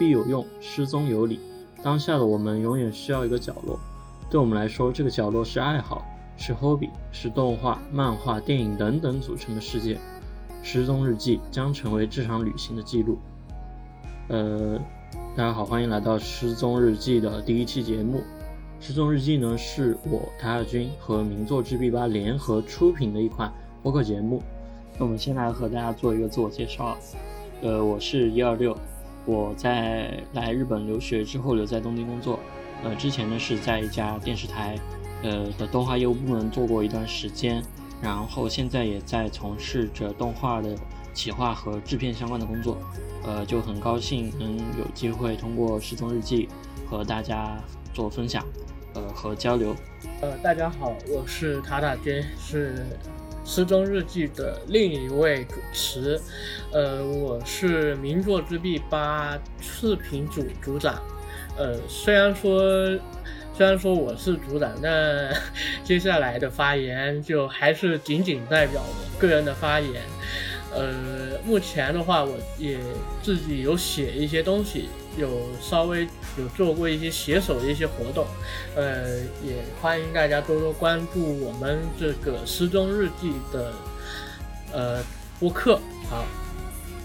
必有用，失踪有理。当下的我们永远需要一个角落，对我们来说，这个角落是爱好，是 hobby，是动画、漫画、电影等等组成的世界。失踪日记将成为这场旅行的记录。呃，大家好，欢迎来到失踪日记的第一期节目。失踪日记呢，是我台亚军和名作之 B 八联合出品的一款播客节目。那我们先来和大家做一个自我介绍。呃，我是一二六。我在来日本留学之后留在东京工作，呃，之前呢是在一家电视台，呃的动画业务部门做过一段时间，然后现在也在从事着动画的企划和制片相关的工作，呃，就很高兴能有机会通过失踪日记和大家做分享，呃和交流。呃，大家好，我是塔塔君，是。失踪日记的另一位主持，呃，我是名作之壁八视频组组长，呃，虽然说虽然说我是组长，但 接下来的发言就还是仅仅代表我个人的发言。呃，目前的话，我也自己有写一些东西，有稍微有做过一些携手的一些活动，呃，也欢迎大家多多关注我们这个失踪日记的呃播客。好，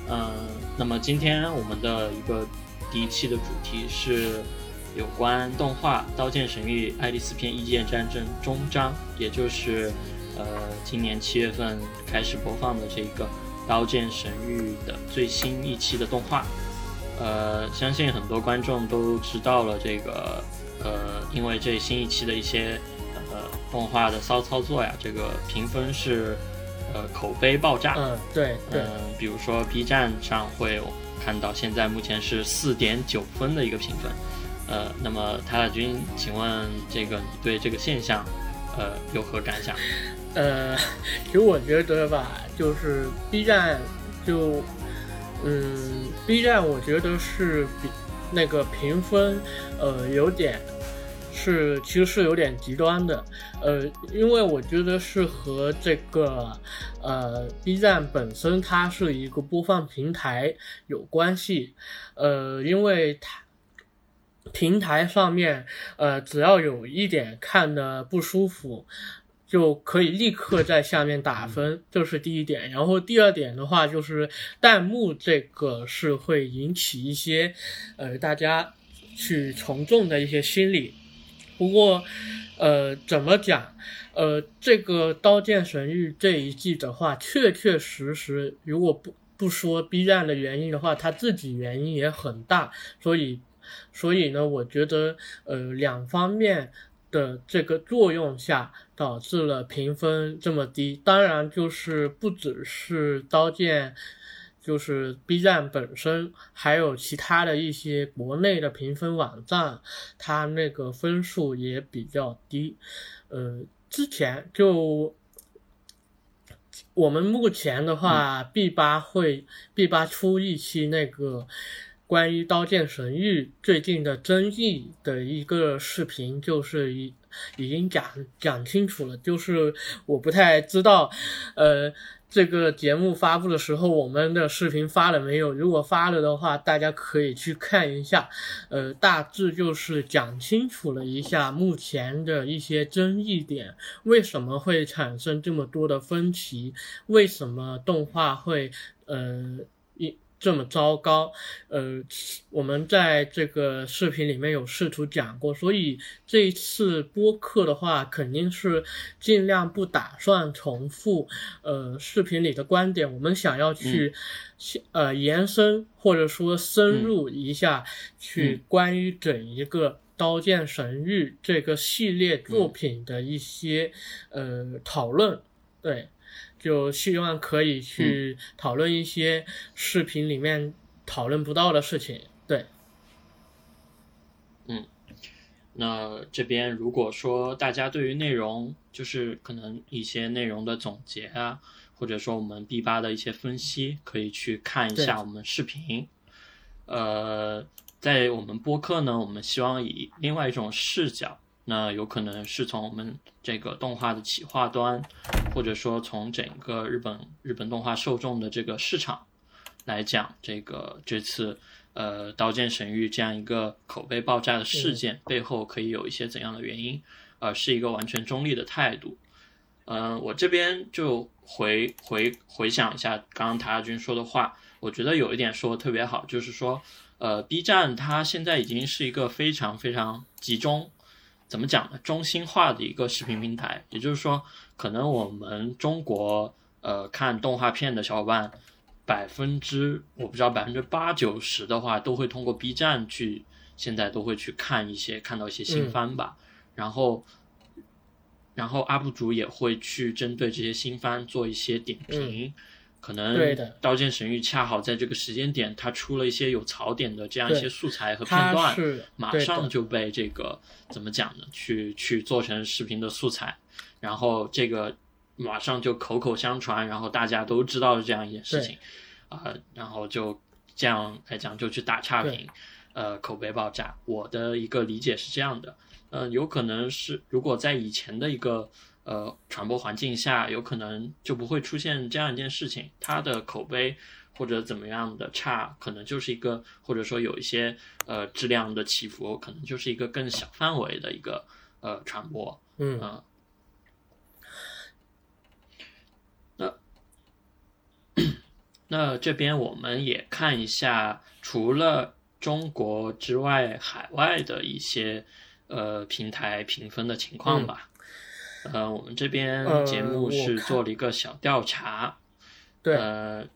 嗯，那么今天我们的一个第一期的主题是有关动画《刀剑神域：爱丽丝篇异界战争》终章，也就是呃今年七月份开始播放的这个。《刀剑神域》的最新一期的动画，呃，相信很多观众都知道了这个，呃，因为这新一期的一些呃动画的骚操作呀，这个评分是呃口碑爆炸。嗯，对对。嗯，比如说 B 站上会看到现在目前是四点九分的一个评分。呃，那么塔塔君，请问这个你对这个现象，呃，有何感想？呃，其实我觉得吧，就是 B 站，就，嗯，B 站我觉得是比那个评分，呃，有点是其实是有点极端的，呃，因为我觉得是和这个，呃，B 站本身它是一个播放平台有关系，呃，因为它平台上面，呃，只要有一点看的不舒服。就可以立刻在下面打分，这是第一点。然后第二点的话，就是弹幕这个是会引起一些，呃，大家去从众的一些心理。不过，呃，怎么讲？呃，这个《刀剑神域》这一季的话，确确实实，如果不不说 B 站的原因的话，它自己原因也很大。所以，所以呢，我觉得，呃，两方面。的这个作用下，导致了评分这么低。当然，就是不只是刀剑，就是 B 站本身，还有其他的一些国内的评分网站，它那个分数也比较低。呃，之前就我们目前的话，B 八会 B 八出一期那个。关于《刀剑神域》最近的争议的一个视频，就是已已经讲讲清楚了。就是我不太知道，呃，这个节目发布的时候，我们的视频发了没有？如果发了的话，大家可以去看一下。呃，大致就是讲清楚了一下目前的一些争议点，为什么会产生这么多的分歧？为什么动画会呃？这么糟糕，呃，我们在这个视频里面有试图讲过，所以这一次播客的话，肯定是尽量不打算重复，呃，视频里的观点。我们想要去，呃，延伸或者说深入一下，去关于整一个《刀剑神域》这个系列作品的一些呃讨论，对。就希望可以去讨论一些视频里面讨论不到的事情，对。嗯，那这边如果说大家对于内容，就是可能一些内容的总结啊，或者说我们 B 八的一些分析，可以去看一下我们视频。呃，在我们播客呢，我们希望以另外一种视角。那有可能是从我们这个动画的企划端，或者说从整个日本日本动画受众的这个市场来讲，这个这次呃，《刀剑神域》这样一个口碑爆炸的事嗯件背后可以有一些怎样的原因，而是一个完全中立的态度。嗯、我这边就回回回想一下刚刚塔亚军说的话，我觉得有一点说的特别好，就是说，呃，B 站它现在已经是一个非常非常集中，怎么讲呢？中心化的一个视频平台，也就是说，可能我们中国呃看动画片的小伙伴，百分之我不知道百分之八九十的话，都会通过 B 站去，现在都会去看一些看到一些新番吧，然后。然后 UP 主也会去针对这些新番做一些点评，可能《刀剑神域》恰好在这个时间点，它出了一些有槽点的这样一些素材和片段，是马上就被这个怎么讲呢？去去做成视频的素材，然后这个马上就口口相传，然后大家都知道这样一件事情，啊、然后就这样来讲就去打差评，呃，口碑爆炸。我的一个理解是这样的，呃，有可能是如果在以前的一个呃传播环境下，有可能就不会出现这样一件事情，它的口碑。或者怎么样的差，可能就是一个，或者说有一些呃质量的起伏，可能就是一个更小范围的一个呃传播。嗯嗯，那 那这边我们也看一下，除了中国之外，海外的一些呃平台评分的情况吧。呃，我们这边呃节目是做了一个小调查，对，呃，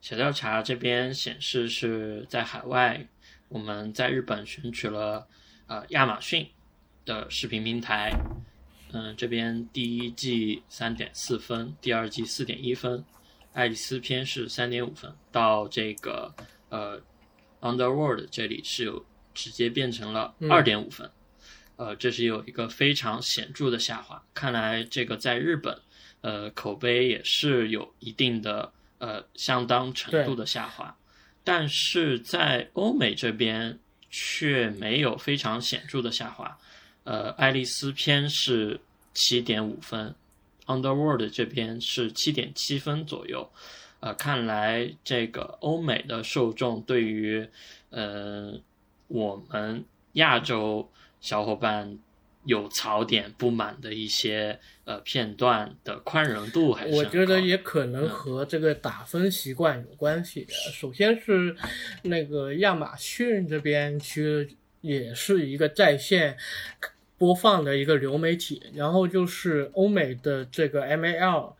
小调查这边显示是在海外，我们在日本选取了呃亚马逊的视频平台，嗯、这边第一季三点四分，第二季四点一分，爱丽丝篇是三点五分，到这个呃 Underworld 这里是有直接变成了嗯二点五分。呃，这是有一个非常显著的下滑。看来这个在日本，呃，口碑也是有一定的呃相当程度的下滑，但是在欧美这边却没有非常显著的下滑。呃，爱丽丝篇是七点五分，Underworld 这边是七点七分左右。呃，看来这个欧美的受众对于呃我们亚洲小伙伴有槽点不满的一些呃片段的宽容度还是我觉得也可能和这个打分习惯有关系。首先是那个亚马逊这边其实也是一个在线播放的一个流媒体，然后就是欧美的这个 MAL，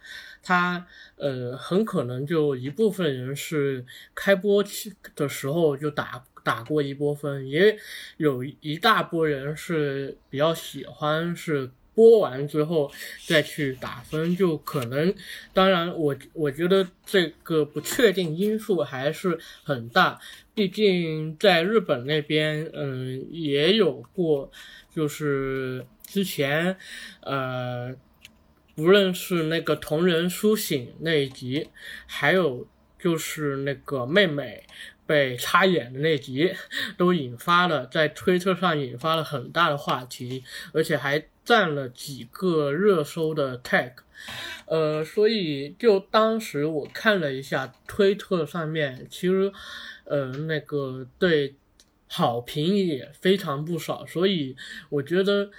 它呃很可能就一部分人是开播期的时候就打打过一波分，也有一大波人是比较喜欢是播完之后再去打分，就可能，当然我我觉得这个不确定因素还是很大，毕竟在日本那边，嗯，也有过，就是之前，呃。无论是那个同人苏醒那一集，还有就是那个妹妹被插眼的那集，都引发了在推特上引发了很大的话题，而且还占了几个热搜的 tag。呃，所以就当时我看了一下推特上面，其实呃那个对好评也非常不少，所以我觉得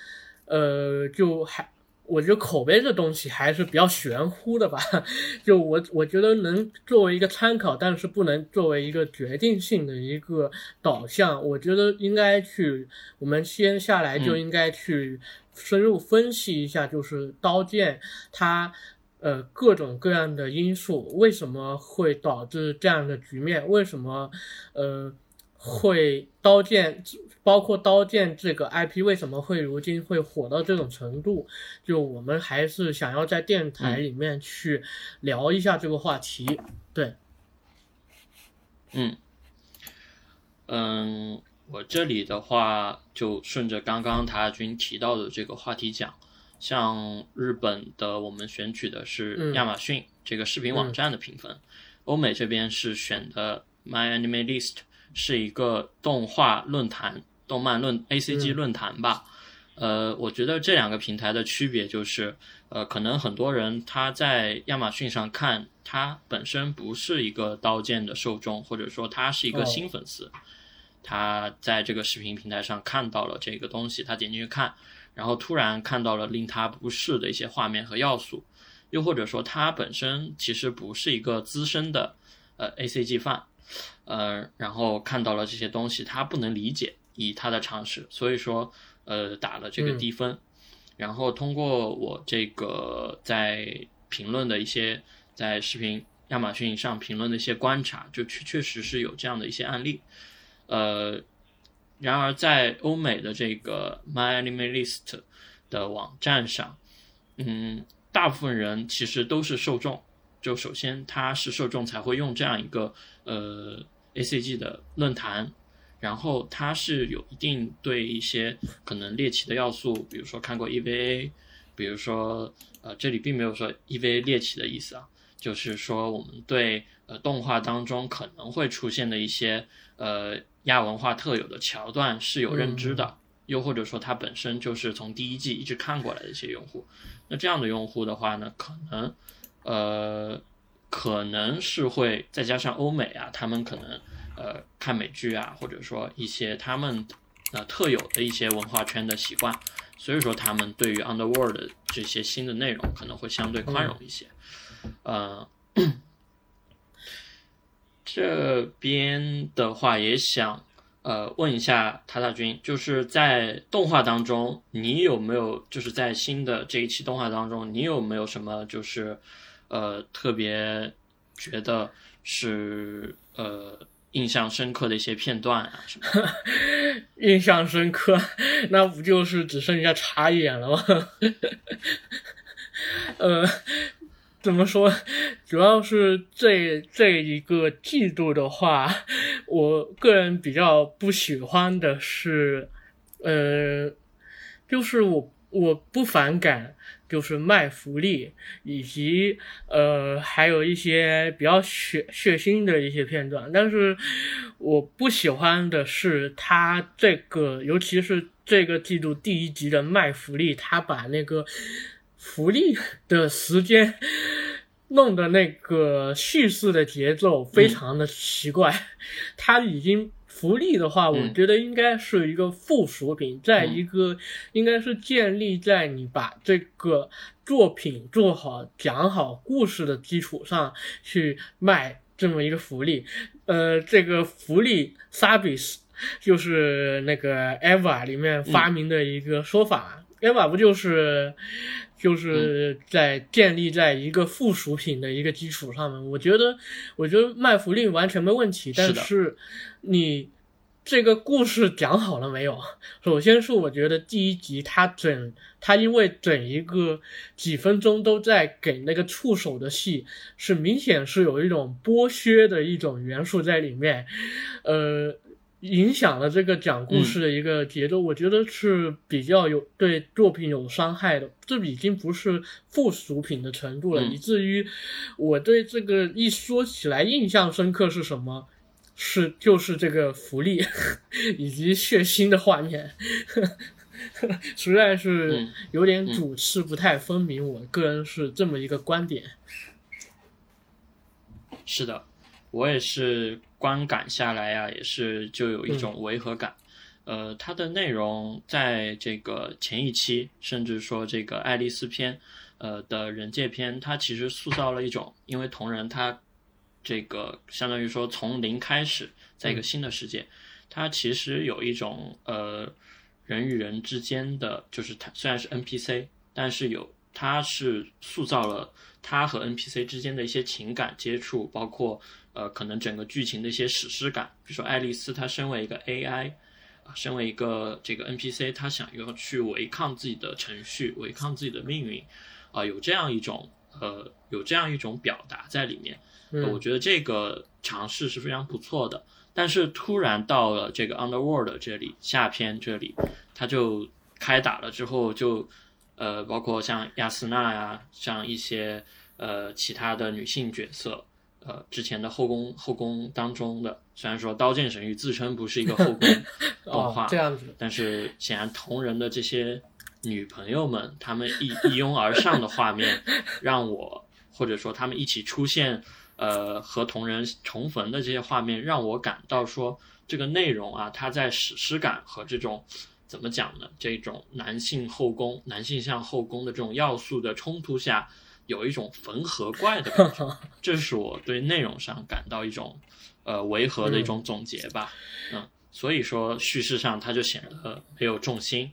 呃就还。我觉得口碑这东西还是比较玄乎的吧，就我我觉得能作为一个参考，但是不能作为一个决定性的一个导向。我觉得应该去，我们先下来就应该去深入分析一下，就是《刀剑》它呃各种各样的因素为什么会导致这样的局面，为什么呃会《刀剑》。包括《刀剑》这个 IP 为什么会如今会火到这种程度？就我们还是想要在电台里面去聊一下这个话题。对，嗯嗯，我这里的话就顺着刚刚塔亚君提到的这个话题讲，像日本的我们选取的是嗯亚马逊、这个视频网站的评分，欧美这边是选的 My Anime List，是一个动画论坛。动漫论 A C G 嗯。论坛吧，呃，我觉得这两个平台的区别就是，呃，可能很多人他在亚马逊上看，他本身不是一个刀剑的受众，或者说他是一个新粉丝，他在这个视频平台上看到了这个东西，他点进去看，然后突然看到了令他不适的一些画面和要素，又或者说他本身其实不是一个资深的呃 A C G 范，呃，然后看到了这些东西，他不能理解，以他的常识，所以说。呃，打了这个低分，然后通过我这个在评论的一些在视频亚马逊上评论的一些观察，就确确实是有这样的一些案例。呃，然而在欧美的这个 MyAnimeList 的网站上，嗯，大部分人其实都是受众，就首先他是受众才会用这样一个呃 ACG 的论坛。然后它是有一定对一些可能猎奇的要素，比如说看过 EVA，比如说呃这里并没有说 EVA 猎奇的意思啊，就是说我们对呃动画当中可能会出现的一些呃亚文化特有的桥段是有认知的，又或者说它本身就是从第一季一直看过来的一些用户，那这样的用户的话呢，可能呃可能是会再加上欧美啊，他们可能。呃，看美剧啊，或者说一些他们呃特有的一些文化圈的习惯，所以说他们对于 Underworld 这些新的内容可能会相对宽容一些。呃，这边的话也想呃问一下塔塔君，就是在动画当中，你有没有就是在新的这一期动画当中，你有没有什么就是呃特别觉得是呃。印象深刻的一些片段啊，什么？印象深刻，那不就是只剩下茶眼了吗？呃，怎么说？主要是这这一个季度的话，我个人比较不喜欢的是，呃，就是我我不反感。就是卖福利，以及呃，还有一些比较血血腥的一些片段。但是我不喜欢的是，他这个，尤其是这个季度第一集的卖福利，他把那个福利 的时间弄的那个叙事的节奏非常的奇怪，他已经。福利的话，我觉得应该是一个附属品，在一个应该是建立在你把这个作品做好、讲好故事的基础上去卖这么一个福利。呃，这个福利 service 就是那个 Eva 里面发明的一个说法，Eva 不就是就是在建立在一个附属品的一个基础上面。我觉得，我觉得卖福利完全没问题，但是。你这个故事讲好了没有？首先是我觉得第一集它整它因为整一个几分钟都在给那个触手的戏，是明显是有一种剥削的一种元素在里面，呃，影响了这个讲故事的一个节奏。我觉得是比较有对作品有伤害的，这已经不是附属品的程度了，以至于我对这个一说起来印象深刻是什么？是，就是这个福利 以及血腥的画面，实在是有点主次不太分明。我个人是这么一个观点。是的，我也是观感下来呀，也是就有一种违和感。呃，它的内容在这个前一期，甚至说这个爱丽丝篇，呃的人界篇，它其实塑造了一种，因为同人他。这个相当于说从零开始，在一个新的世界，它其实有一种呃人与人之间的，就是它虽然是 NPC，但是有它是塑造了它和 NPC 之间的一些情感接触，包括呃可能整个剧情的一些史诗感。比如说爱丽丝，她身为一个 AI，啊，身为一个这个 NPC，她想要去违抗自己的程序，违抗自己的命运，啊，有这样一种呃有这样一种表达在里面。我觉得这个尝试是非常不错的，但是突然到了这个 Underworld 这里下篇这里，他就开打了之后就，呃，包括像亚斯娜呀，像一些呃其他的女性角色，呃，之前的后宫后宫当中的，虽然说《刀剑神域》自称不是一个后宫 动画，这样子，但是显然同人的这些女朋友们她们一一拥而上的画面，让我或者说他们一起出现，呃，和同人重逢的这些画面，让我感到说这个内容啊，它在史诗感和这种怎么讲呢？这种男性后宫、男性向后宫的这种要素的冲突下，有一种缝合怪的感觉。这是我对内容上感到一种呃违和的一种总结吧。嗯，所以说叙事上它就显得没有重心。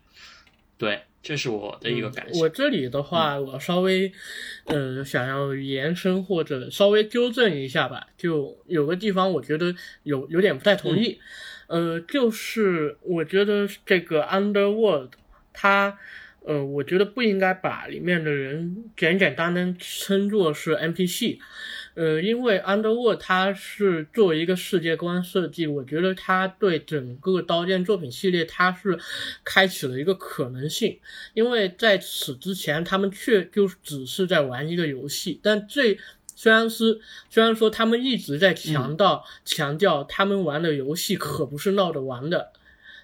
对，这是我的一个感想。我这里的话，我稍微，嗯，想要延伸或者稍微纠正一下吧。就有个地方，我觉得有有点不太同意。呃，就是我觉得这个 Underworld，它，呃，我觉得不应该把里面的人简简单单称作是 NPC。呃，因为 Underworld 它是作为一个世界观设计，我觉得它对整个刀剑作品系列它是开启了一个可能性。因为在此之前，他们却就只是在玩一个游戏。但这虽然是虽然说他们一直在强调强调他们玩的游戏可不是闹着玩的，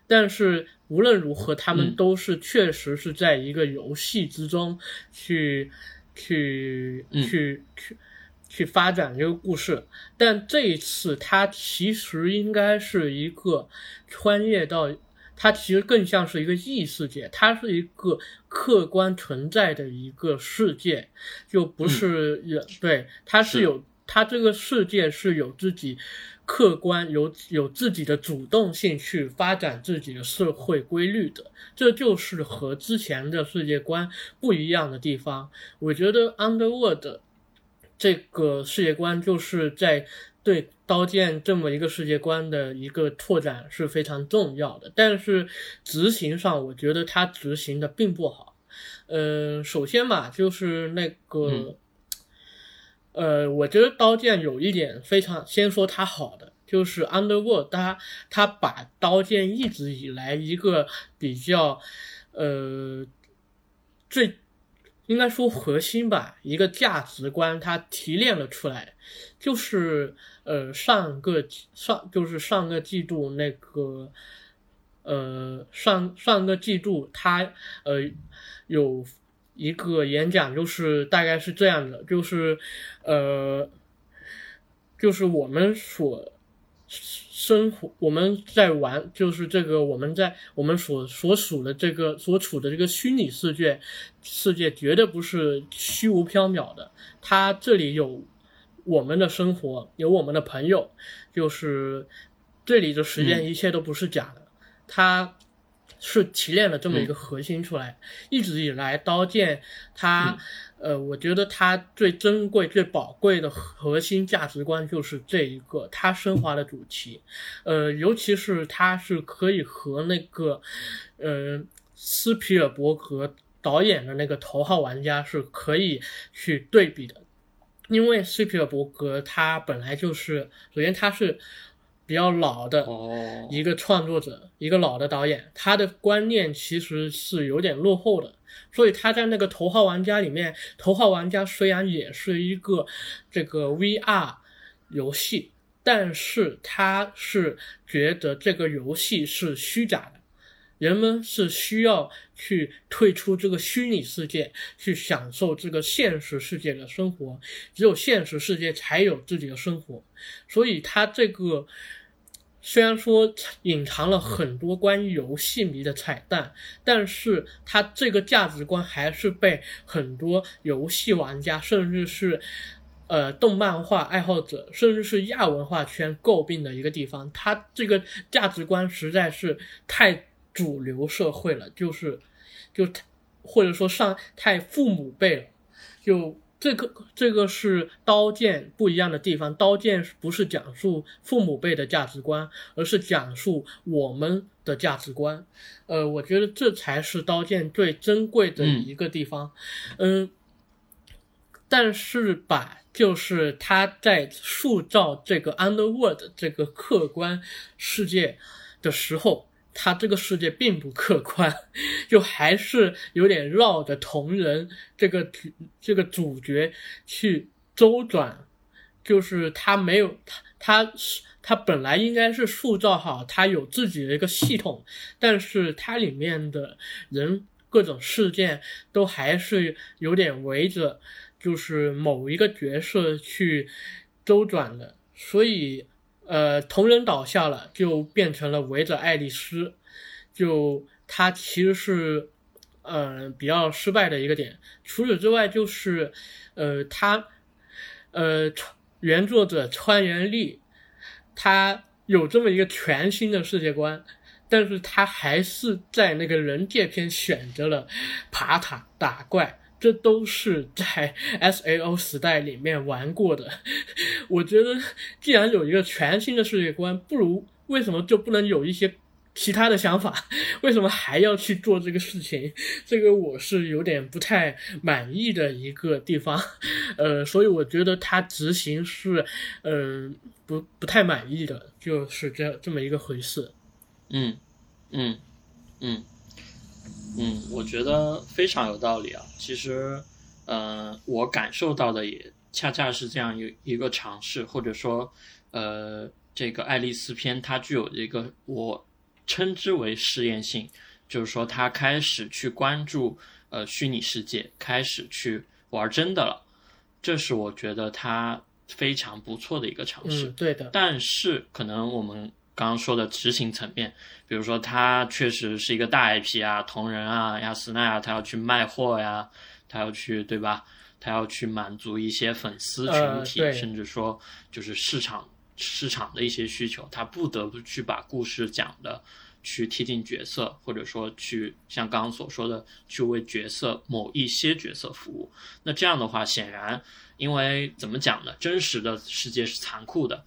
但是无论如何，他们都是确实是在一个游戏之中去去去去。去发展这个故事，但这一次它其实应该是一个穿越到，它其实更像是一个异世界，它是一个客观存在的一个世界，就不是人，对，它是。有，它这个世界是有自己客观有有自己的主动性去发展自己的社会规律的，这就是和之前的世界观不一样的地方。我觉得 Underworld。这个世界观就是在对刀剑这么一个世界观的一个拓展是非常重要的，但是执行上我觉得它执行的并不好。呃，首先嘛，就是那个，呃，我觉得刀剑有一点非常，先说它好的，就是 Underworld，它它把刀剑一直以来一个比较，呃，最。应该说核心吧，一个价值观，它提炼了出来，就是呃上个上就是上个季度那个呃上上个季度他呃有一个演讲，就是大概是这样的，就是呃就是我们所。生活，我们在玩，就是这个我们在我们所所属的这个所处的这个虚拟世界，世界绝对不是虚无缥缈的。它这里有我们的生活，有我们的朋友，就是这里的时间一切都不是假的。它是提炼了这么一个核心出来，一直以来刀剑它。呃，我觉得它最珍贵、最宝贵的核心价值观就是这一个，它升华的主题。呃，尤其是它是可以和那个，呃，斯皮尔伯格导演的那个《头号玩家》是可以去对比的，因为斯皮尔伯格他本来就是，首先他是。比较老的一个创作者，一个老的导演，他的观念其实是有点落后的，所以他在那个《头号玩家》里面，《头号玩家》虽然也是一个这个 VR 游戏，但是他是觉得这个游戏是虚假的，人们是需要去退出这个虚拟世界，去享受这个现实世界的生活，只有现实世界才有自己的生活，所以他这个。虽然说隐藏了很多关于游戏迷的彩蛋，但是它这个价值观还是被很多游戏玩家，甚至是呃动漫画爱好者，甚至是亚文化圈诟病的一个地方。它这个价值观实在是太主流社会了，就是就或者说上太父母辈了，就。这个这个是刀剑不一样的地方，刀剑不是讲述父母辈的价值观，而是讲述我们的价值观。呃，我觉得这才是刀剑最珍贵的一个地方。嗯，但是吧，就是他在塑造这个 Underworld 这个客观世界的时候。他这个世界并不客观，就还是有点绕着同人这个这个主角去周转，就是他没有他他是他本来应该是塑造好他有自己的一个系统，但是它里面的人各种事件都还是有点围着就是某一个角色去周转的，所以呃同人倒下了，就变成了围着爱丽丝，就他其实是呃比较失败的一个点。除此之外，就是呃他呃原作者川原丽，他有这么一个全新的世界观。但是他还是在那个人界篇选择了爬塔打怪，这都是在 S A O 时代里面玩过的。我觉得既然有一个全新的世界观，不如为什么就不能有一些其他的想法？为什么还要去做这个事情？这个我是有点不太满意的一个地方。呃，所以我觉得他执行是嗯不不太满意的，就是这这么一个回事。嗯。嗯，嗯，嗯，我觉得非常有道理啊。其实，呃，我感受到的也恰恰是这样一一个尝试，或者说，呃，这个爱丽丝篇它具有一个我称之为试验性，就是说它开始去关注呃虚拟世界，开始去玩真的了。这是我觉得它非常不错的一个尝试。对的。但是可能我们。刚刚说的执行层面，比如说他确实是一个大 IP 啊，同人啊，亚斯奈啊，他要去卖货呀，他要去对吧？他要去满足一些粉丝群体，甚至说就是市场市场的一些需求，他不得不去把故事讲的去贴近角色，或者说去像刚刚所说的去为角色某一些角色服务。那这样的话，显然因为怎么讲呢？真实的世界是残酷的。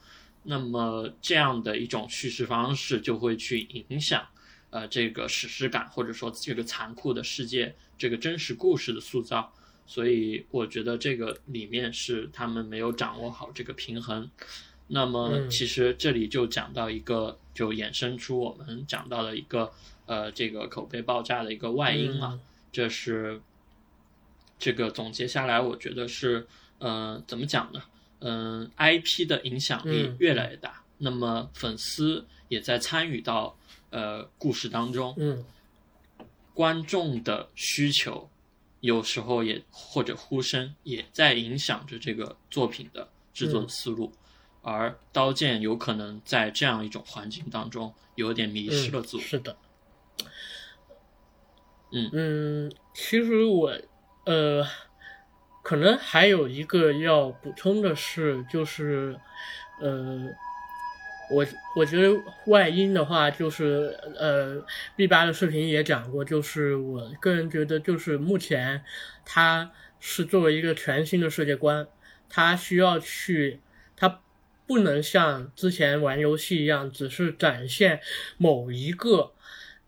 那么这样的一种叙事方式就会去影响，呃，这个史诗感或者说这个残酷的世界这个真实故事的塑造，所以我觉得这个里面是他们没有掌握好这个平衡。那么其实这里就讲到一个，就衍生出我们讲到的一个，呃，这个口碑爆炸的一个外因啊，这是这个总结下来，我觉得是，呃，怎么讲呢？嗯，IP 的影响力越来越大，那么粉丝也在参与到呃故事当中，嗯，观众的需求有时候也或者呼声也在影响着这个作品的制作的思路，而刀剑有可能在这样一种环境当中有点迷失了自我。是的，嗯嗯，其实我呃。可能还有一个要补充的是，就是，呃，我我觉得外因的话，就是呃，B 八的视频也讲过，就是我个人觉得，就是目前它是作为一个全新的世界观，它需要去，它不能像之前玩游戏一样，只是展现某一个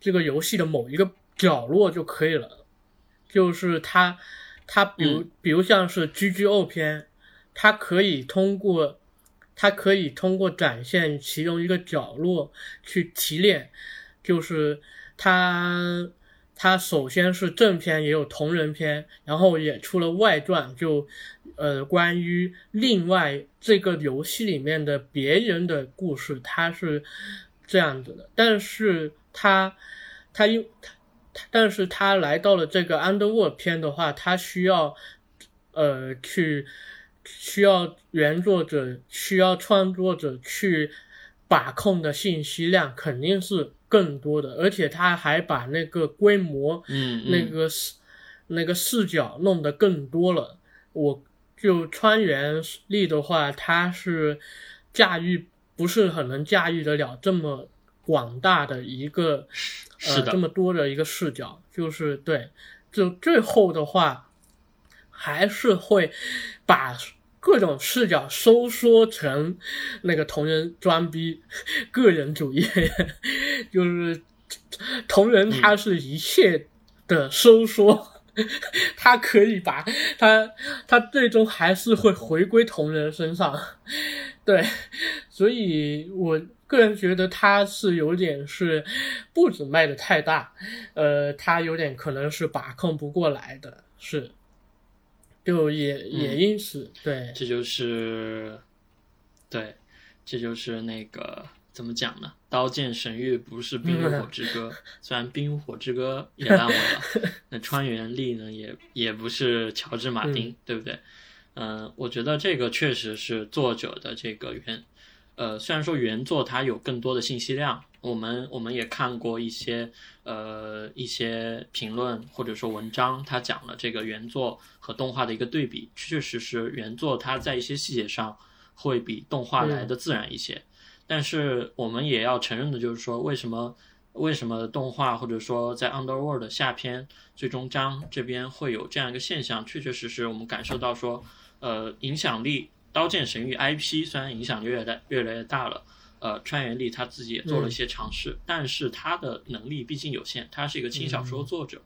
这个游戏的某一个角落就可以了，就是它。它比如，比如像是 G G O 篇，它可以通过，它可以通过展现其中一个角落去提炼，就是它，它首先是正片也有同人篇，然后也出了外传，就，呃，关于另外这个游戏里面的别人的故事，它是这样子的，但是它，它因它。但是他来到了这个 Underworld 篇的话，他需要，呃，去需要原作者需要创作者去把控的信息量肯定是更多的，而且他还把那个规模，嗯，那个视那个视角弄得更多了。我就川原力的话，他是驾驭不是很能驾驭得了这么广大的一个。呃，这么多的一个视角，就是对，就最后的话，还是会把各种视角收缩成那个同人装逼个人主义，就是同人他是一切的收缩，他可以把他他最终还是会回归同人身上，对，所以我。个人觉得他是有点是步子迈的太大，呃，他有点可能是把控不过来的，是，就也也因此，对，这就是，对，这就是那个怎么讲呢？刀剑神域不是冰与火之歌，虽然冰与火之歌也烂尾了，那川原丽呢也也不是乔治马丁，对不对？嗯，我觉得这个确实是作者的这个原，呃，虽然说原作它有更多的信息量，我们我们也看过一些呃一些评论或者说文章，它讲了这个原作和动画的一个对比，确确实实原作它在一些细节上会比动画来的自然一些。但是我们也要承认的就是说，为什么为什么动画或者说在 Underworld 下篇最终章这边会有这样一个现象？确确实实我们感受到说，呃，影响力《刀剑神域》IP 虽然影响力越来越来越大了，呃，川原丽他自己也做了一些尝试，但是他的能力毕竟有限，他是一个轻小说作者，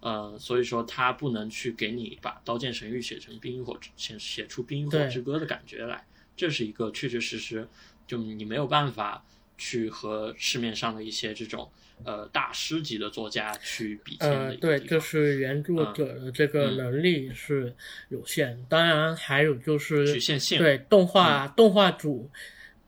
呃，所以说他不能去给你把《刀剑神域》写成冰与火写写出冰与火之歌的感觉来，这是一个确确实实。就你没有办法去和市面上的一些这种呃大师级的作家去比肩的。呃，对，就是原著者的这个能力是有限，当然还有就是局限性。对，动画动画组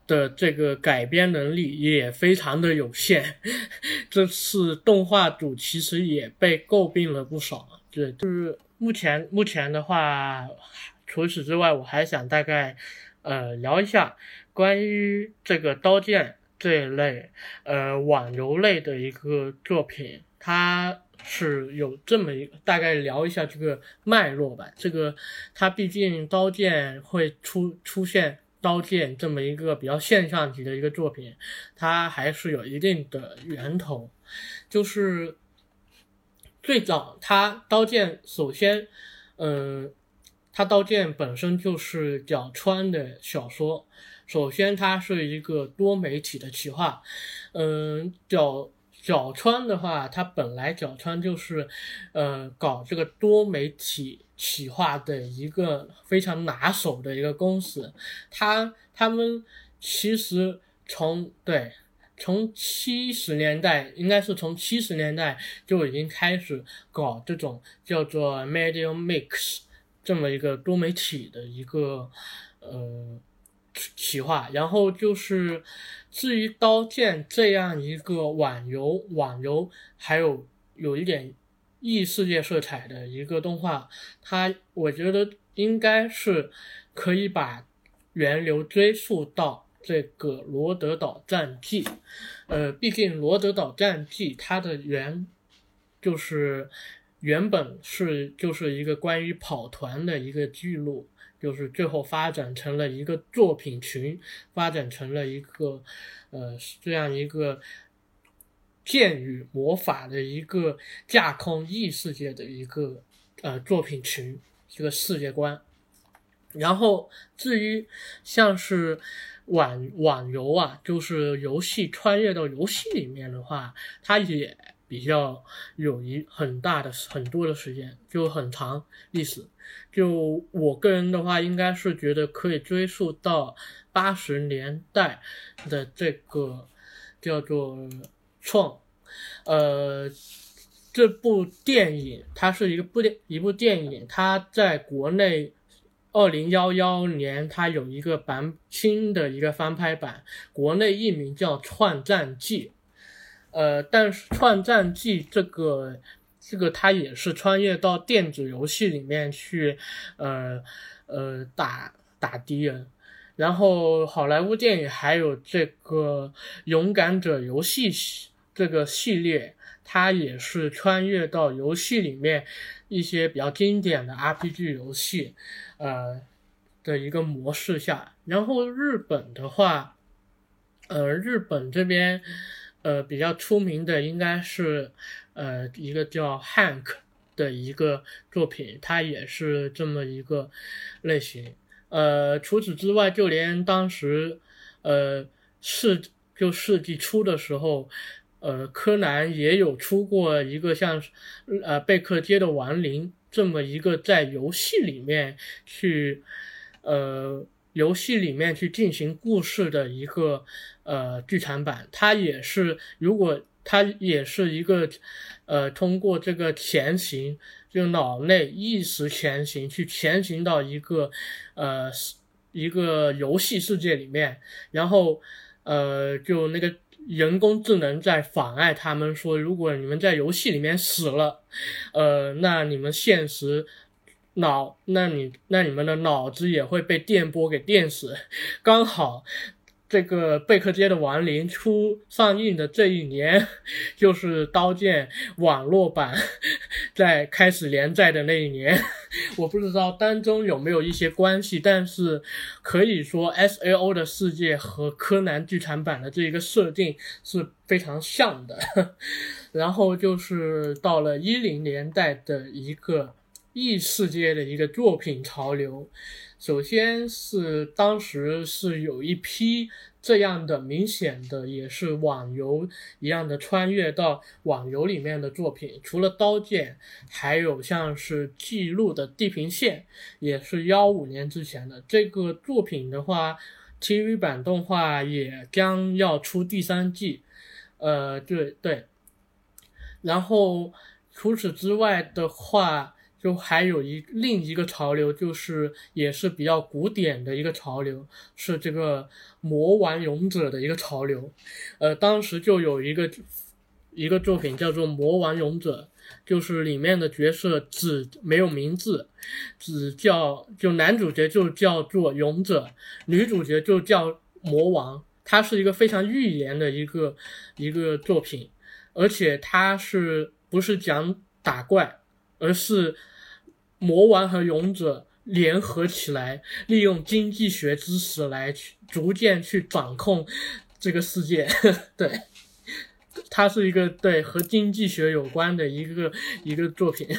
的这个改编能力也非常的有限。这次动画组其实也被诟病了不少。对，就是目前目前的话，除此之外，我还想大概呃聊一下。关于这个刀剑这一类，呃，网游类的一个作品，它是有这么一个大概聊一下这个脉络吧。这个它毕竟刀剑会出出现刀剑这么一个比较现象级的一个作品，它还是有一定的源头。就是最早它刀剑，首先，嗯，它刀剑本身就是角川的小说。首先，它是一个多媒体的企划，嗯，角角川的话，它本来角川就是，呃，搞这个多媒体企划的一个非常拿手的一个公司，他他们其实从对从七十年代，应该是从七十年代就已经开始搞这种叫做 media mix 这么一个多媒体的一个，呃。企划，然后就是至于《刀剑》这样一个网游，网游还有有一点异世界色彩的一个动画，它我觉得应该是可以把源流追溯到这个《罗德岛战记》。呃，毕竟《罗德岛战记》它的原就是原本是就是一个关于跑团的一个记录。就是最后发展成了一个作品群，发展成了一个，呃，这样一个剑与魔法的一个架空异世界的一个呃作品群，一个世界观。然后至于像是网网游啊，就是游戏穿越到游戏里面的话，它也比较有一很大的很多的时间，就很长历史。就我个人的话，应该是觉得可以追溯到八十年代的这个叫做创，呃，这部电影它是一个部电一部电影，它在国内二零幺幺年它有一个版新的一个翻拍版，国内译名叫《创战记》，呃，但是《创战记》这个。这个他也是穿越到电子游戏里面去，呃呃打打敌人，然后好莱坞电影还有这个勇敢者游戏这个系列，它也是穿越到游戏里面一些比较经典的 RPG 游戏，呃的一个模式下。然后日本的话，呃日本这边。呃，比较出名的应该是，呃，一个叫 Hank 的一个作品，它也是这么一个类型。呃，除此之外，就连当时，呃，世就世纪初的时候，呃，柯南也有出过一个像，呃，贝克街的亡灵这么一个在游戏里面去，呃。游戏里面去进行故事的一个呃剧场版，它也是如果它也是一个呃通过这个前行，就脑内意识前行去前行到一个呃一个游戏世界里面，然后呃，就那个人工智能在妨碍他们说，如果你们在游戏里面死了，呃，那你们现实脑，那你那你们的脑子也会被电波给电死，刚好。这个贝克街的亡灵出上映的这一年，就是《刀剑》网络版 在开始连载的那一年。我不知道当中有没有一些关系，但是可以说 S A O 的世界和柯南剧场版的这一个设定是非常像的。然后就是到了一零年代的一个异世界的一个作品潮流。首先是当时是有一批这样的明显的，也是网游一样的穿越到网游里面的作品，除了《刀剑》，还有像是《记录的地平线》，也是幺五年之前的。这个作品的话，TV 版动画也将要出第三季，呃，对对，然后除此之外的话。就还有一另一个潮流，就是也是比较古典的一个潮流，是这个魔王勇者的一个潮流。呃，当时就有一个一个作品叫做《魔王勇者》，就是里面的角色只没有名字，只叫就男主角就叫做勇者，女主角就叫魔王。它是一个非常寓言的一个一个作品，而且它是不是讲打怪，而是。魔王和勇者联合起来，利用经济学知识来去逐渐去掌控这个世界。对，它是一个对和经济学有关的一个一个作品。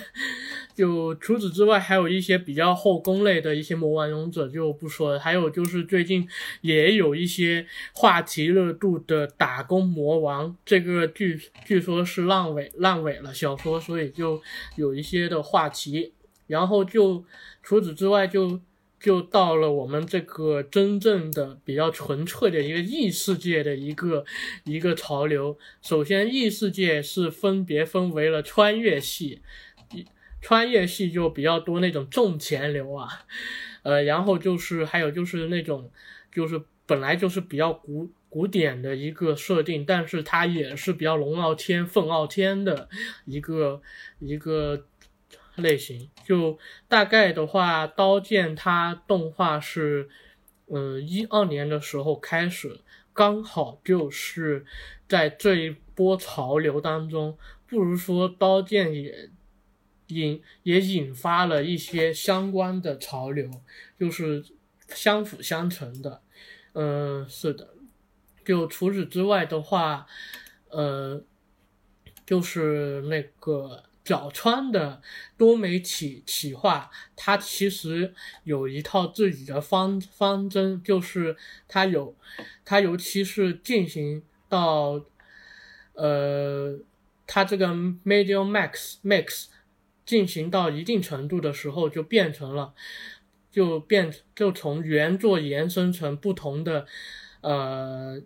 就除此之外，还有一些比较后宫类的一些魔王勇者就不说了。还有就是最近也有一些话题热度的打工魔王，这个据据说是烂尾烂尾了小说，所以就有一些的话题。然后就除此之外，就就到了我们这个真正的比较纯粹的一个异世界的一个一个潮流。首先，异世界是分别分为了穿越系，穿越系就比较多那种重钱流啊，呃，然后就是还有就是那种就是本来就是比较古古典的一个设定，但是它也是比较龙傲天、凤傲天的一个一个。类型就大概的话，《刀剑》它动画是，嗯，一二年的时候开始，刚好就是在这一波潮流当中，不如说《刀剑》也引也引发了一些相关的潮流，就是相辅相成的。嗯，是的。就除此之外的话，呃，就是那个。角川的多媒体企划，它其实有一套自己的方方针，就是它有，它尤其是进行到，呃，它这个 Media Max Max 进行到一定程度的时候，就变成了，就变就从原作延伸成不同的，呃。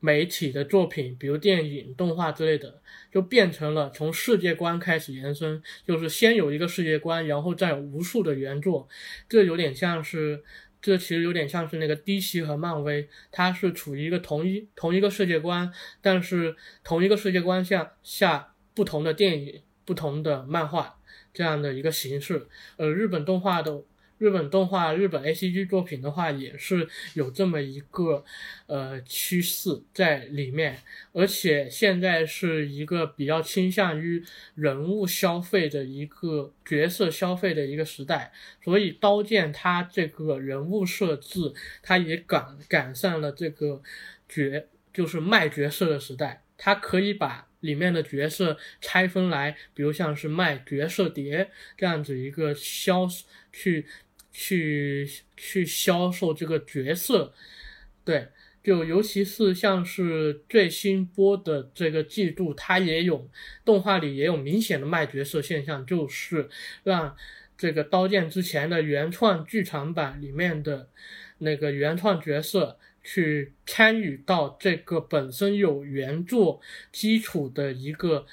媒体的作品，比如电影、动画之类的，就变成了从世界观开始延伸，就是先有一个世界观，然后再有无数的原作。这有点像是，这其实有点像是那个 DC 和漫威，它是处于一个同一同一个世界观，但是同一个世界观下下不同的电影、不同的漫画这样的一个形式。呃，日本动画的。日本动画、日本 A C G 作品的话，也是有这么一个呃趋势在里面，而且现在是一个比较倾向于人物消费的一个角色消费的一个时代，所以《刀剑》它这个人物设置，它也赶赶上了这个角就是卖角色的时代，它可以把里面的角色拆分来，比如像是卖角色碟这样子一个销去。去去销售这个角色，对，就尤其是像是最新播的这个季度，它也有动画里也有明显的卖角色现象，就是让这个刀剑之前的原创剧场版里面的那个原创角色去参与到这个本身有原作基础的一个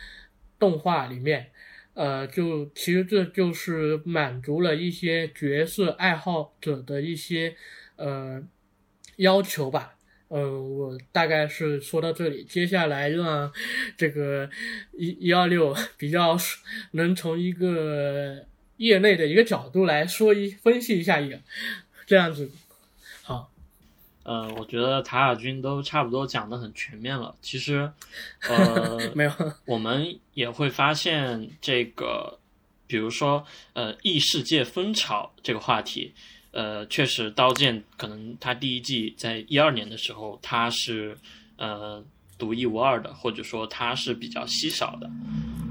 动画里面。呃，就其实这就是满足了一些角色爱好者的一些呃要求吧。嗯，我大概是说到这里，接下来让这个一一二六 比较能从一个业内的一个角度来说一分析一下也这样子。好，呃，我觉得塔尔军都差不多讲的很全面了。其实，呃，没有，我们也会发现这个，比如说，呃，异世界风潮这个话题。呃，确实，《刀剑》可能它第一季在一二年的时候，它是呃独一无二的，或者说它是比较稀少的。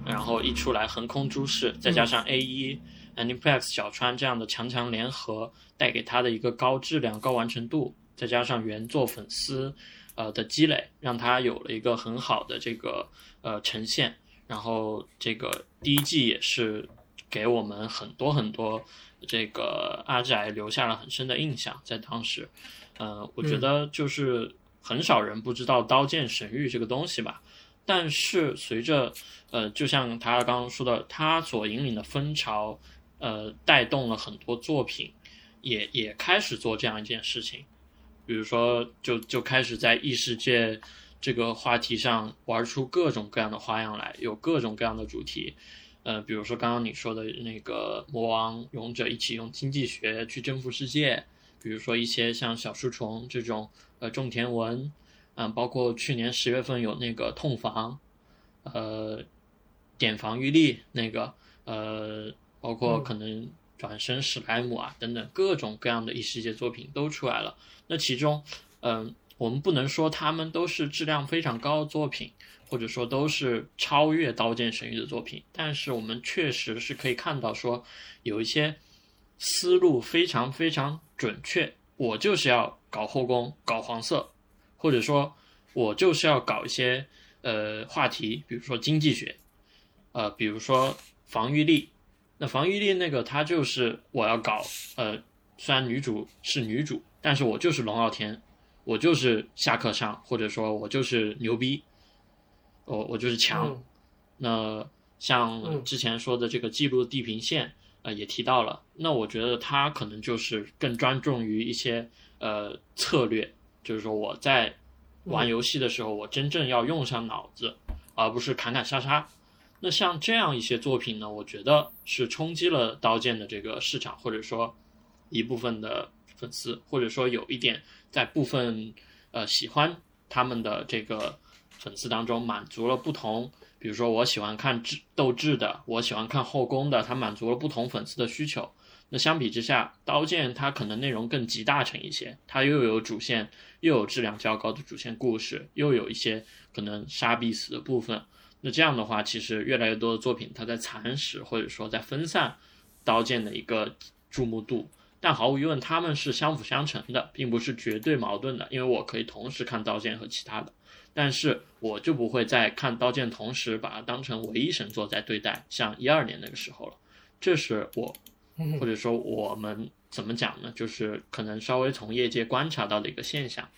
然后一出来横空出世，再加上 A 一、Aniplex、小川这样的强强联合，带给它的一个高质量、高完成度，再加上原作粉丝呃的积累，让他有了一个很好的这个呃呈现。然后这个第一季也是给我们很多很多。这个阿宅留下了很深的印象，在当时，呃，我觉得就是很少人不知道《刀剑神域》这个东西吧。但是随着，呃，就像他刚刚说的，他所引领的风潮，呃，带动了很多作品，也也开始做这样一件事情。比如说，就就开始在异世界这个话题上玩出各种各样的花样来，有各种各样的主题。呃，比如说刚刚你说的那个魔王勇者一起用经济学去征服世界，比如说一些像小书虫这种呃种田文，嗯，包括去年十月份有那个痛房，呃，点防御力那个，呃，包括可能转身史莱姆啊等等各种各样的异世界作品都出来了。那其中，嗯，我们不能说他们都是质量非常高的作品。或者说都是超越《刀剑神域》的作品，但是我们确实是可以看到，说有一些思路非常非常准确。我就是要搞后宫，搞黄色，或者说我就是要搞一些呃话题，比如说经济学，呃，比如说防御力。那防御力那个，他就是我要搞呃，虽然女主是女主，但是我就是龙傲天，我就是下课上，或者说我就是牛逼。我我就是强，那像之前说的这个记录地平线，呃，也提到了。那我觉得他可能就是更专重于一些呃策略，就是说我在玩游戏的时候，我真正要用上脑子，而不是砍砍杀杀。那像这样一些作品呢，我觉得是冲击了刀剑的这个市场，或者说一部分的粉丝，或者说有一点在部分呃喜欢他们的这个。粉丝当中满足了不同，比如说我喜欢看智斗智的，我喜欢看后宫的，它满足了不同粉丝的需求。那相比之下，刀剑它可能内容更集大成一些，它又有主线，又有质量较高的主线故事，又有一些可能杀必死的部分。那这样的话，其实越来越多的作品，它在蚕食或者说在分散刀剑的一个注目度。但毫无疑问，他们是相辅相成的，并不是绝对矛盾的，因为我可以同时看刀剑和其他的。但是我就不会在看《刀剑》同时把它当成唯一神作在对待，像一二年那个时候了。这是我，或者说我们怎么讲呢？就是可能稍微从业界观察到的一个现象。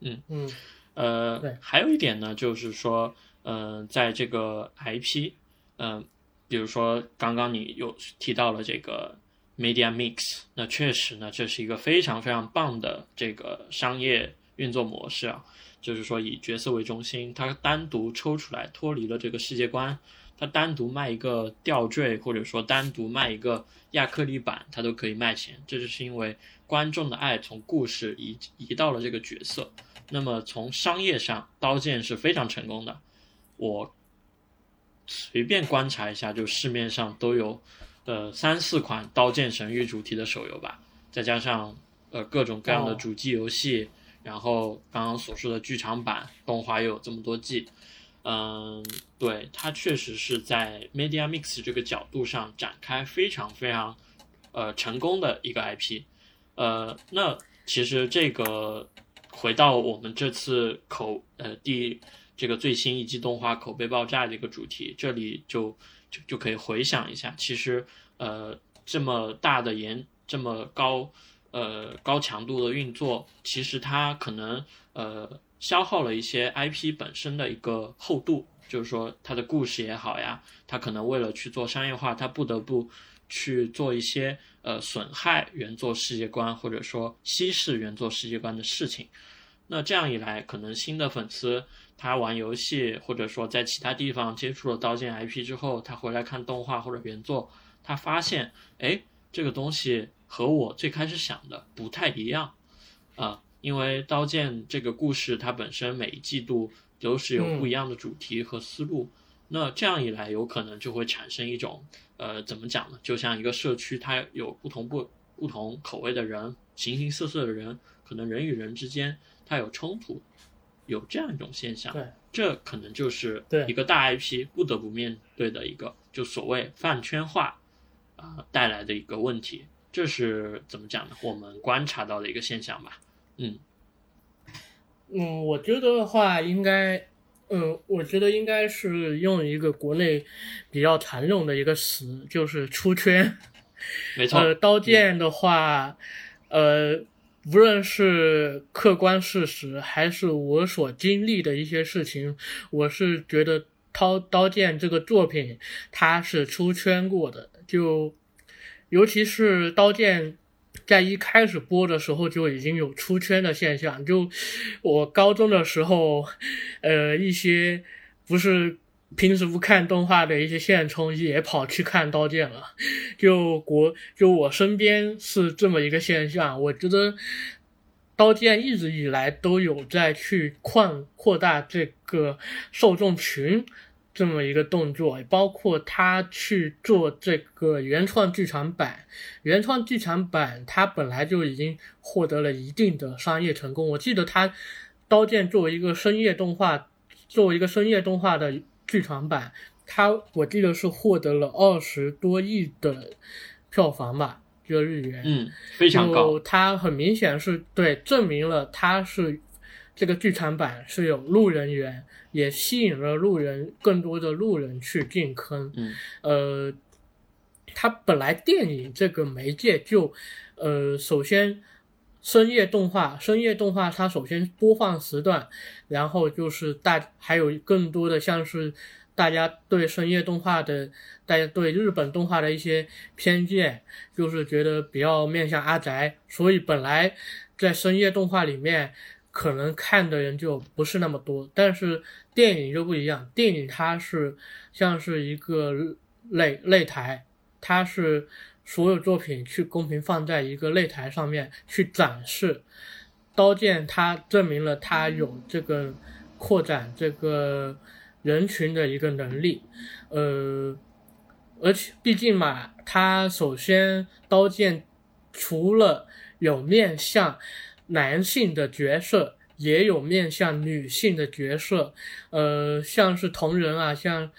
嗯嗯，呃，还有一点呢，就是说，呃，在这个 IP，嗯，比如说刚刚你有提到了这个 Media Mix，那确实呢，这是一个非常非常棒的这个商业运作模式啊。就是说，以角色为中心，它单独抽出来，脱离了这个世界观，它单独卖一个吊坠，或者说单独卖一个亚克力板，它都可以卖钱。这就是因为观众的爱从故事移移到了这个角色。那么从商业上，刀剑是非常成功的。我随便观察一下，就市面上都有呃三四款刀剑神域主题的手游吧，再加上呃各种各样的主机游戏。然后刚刚所说的剧场版动画又有这么多季，嗯，对，它确实是在 Media Mix 这个角度上展开非常非常呃成功的一个 IP，呃，那其实这个回到我们这次口呃第这个最新一季动画口碑爆炸的一个主题，这里就就就可以回想一下，其实呃这么大的延这么高。呃，高强度的运作，其实它可能呃消耗了一些 IP 本身的一个厚度，就是说它的故事也好呀，它可能为了去做商业化，它不得不去做一些呃损害原作世界观或者说稀释原作世界观的事情。那这样一来，可能新的粉丝他玩游戏，或者说在其他地方接触了刀剑 IP 之后，他回来看动画或者原作，他发现，哎，这个东西和我最开始想的不太一样啊，因为刀剑这个故事它本身每一季度都是有不一样的主题和思路，那这样一来，有可能就会产生一种，呃，怎么讲呢？就像一个社区，它有不同不不同口味的人，形形色色的人，可能人与人之间。它有冲突，有这样一种现象，对，这可能就是一个大 IP 不得不面对的一个，就所谓饭圈化啊带来的一个问题，这是怎么讲呢？我们观察到的一个现象吧。嗯嗯，我觉得的话，应该，嗯，我觉得应该是用一个国内比较常用的一个词，就是出圈。没错。呃，刀剑的话，呃。无论是客观事实，还是我所经历的一些事情，我是觉得《刀刀剑》这个作品它是出圈过的。就尤其是《刀剑》在一开始播的时候就已经有出圈的现象。就我高中的时候，呃，一些不是。平时不看动画的一些现充也跑去看刀剑了，就国就我身边是这么一个现象。我觉得刀剑一直以来都有在去扩扩大这个受众群这么一个动作，包括他去做这个原创剧场版。原创剧场版它本来就已经获得了一定的商业成功。我记得他刀剑作为一个深夜动画，作为一个深夜动画的。剧场版，它我记得是获得了二十多亿的票房吧，就日元，嗯，非常高。它很明显是对证明了它是这个剧场版是有路人缘，也吸引了路人更多的路人去进坑。嗯，呃，它本来电影这个媒介就，呃，首先深夜动画，深夜动画它首先播放时段。然后就是大，还有更多的像是大家对深夜动画的，大家对日本动画的一些偏见，就是觉得比较面向阿宅，所以本来在深夜动画里面可能看的人就不是那么多。但是电影就不一样，电影它是像是一个擂擂台，它是所有作品去公平放在一个擂台上面去展示。刀剑，它证明了它有这个扩展这个人群的一个能力，呃，而且毕竟嘛，它首先刀剑除了有面向男性的角色，也有面向女性的角色，呃，像是同人啊，像。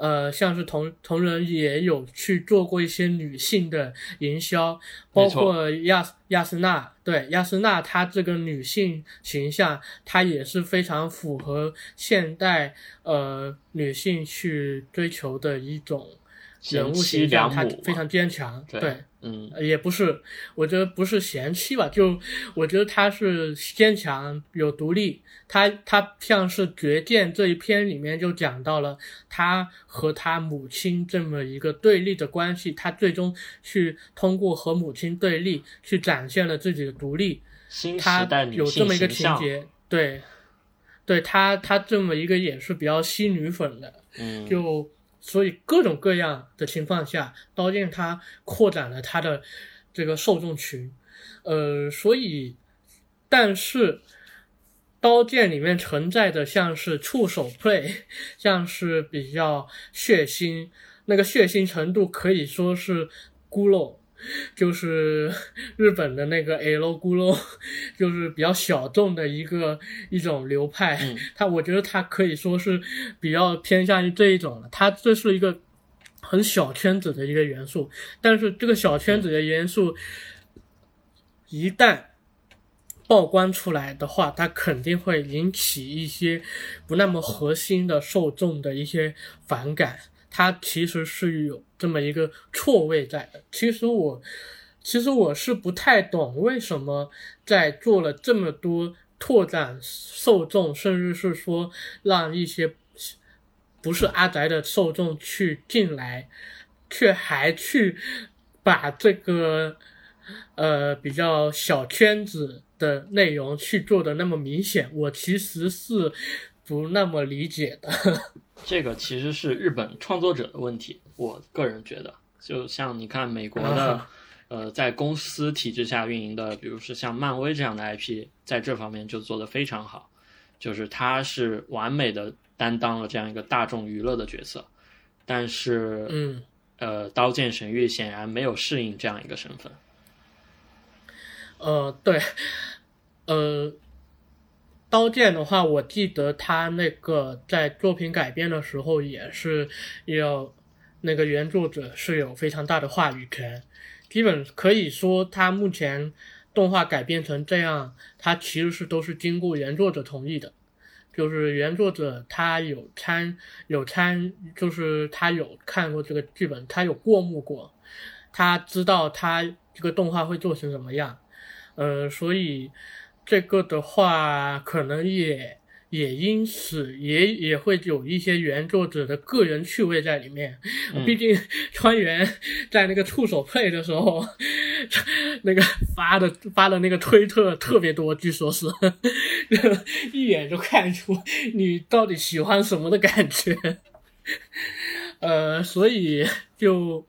呃，像是同同人也有去做过一些女性的营销，包括亚亚斯娜，对亚斯娜，她这个女性形象，她也是非常符合现代呃女性去追求的一种人物形象，他非常坚强，对。嗯，也不是，我觉得不是贤妻吧，就我觉得他是坚强有独立，他他像是《绝剑》这一篇里面就讲到了他和他母亲这么一个对立的关系，他最终去通过和母亲对立去展现了自己的独立，他有这么一个情节，对，对他他这么一个也是比较吸女粉的，嗯，就。所以各种各样的情况下，刀剑它扩展了它的这个受众群，呃，所以，但是刀剑里面存在的像是触手 play，像是比较血腥，那个血腥程度可以说是孤陋。就是 日本的那个 L 咕噜，就是比较小众的一个一种流派。它我觉得它可以说是比较偏向于这一种了。它这是一个很小圈子的一个元素，但是这个小圈子的元素一旦曝光出来的话，它肯定会引起一些不那么核心的受众的一些反感。它其实是有这么一个错位在的。其实我，其实我是不太懂为什么在做了这么多拓展受众，甚至是说让一些不是阿宅的受众去进来，却还去把这个呃比较小圈子的内容去做的那么明显，我其实是不那么理解的。这个其实是日本创作者的问题，我个人觉得，就像你看美国的，呃，在公司体制下运营的，比如说像漫威这样的 IP，在这方面就做得非常好，就是它是完美的担当了这样一个大众娱乐的角色，但是，嗯，呃，刀剑神域显然没有适应这样一个身份。呃，对，呃。刀剑的话，我记得他那个在作品改编的时候也是要那个原作者是有非常大的话语权，基本可以说他目前动画改编成这样，他其实是都是经过原作者同意的，就是原作者他有参有参，就是他有看过这个剧本，他有过目过，他知道他这个动画会做成什么样，呃，所以。这个的话，可能也也因此也也会有一些原作者的个人趣味在里面。毕竟川原在那个触手配的时候，那个发的发的那个推特特别多，据说是一眼就看出你到底喜欢什么的感觉。呃，所以就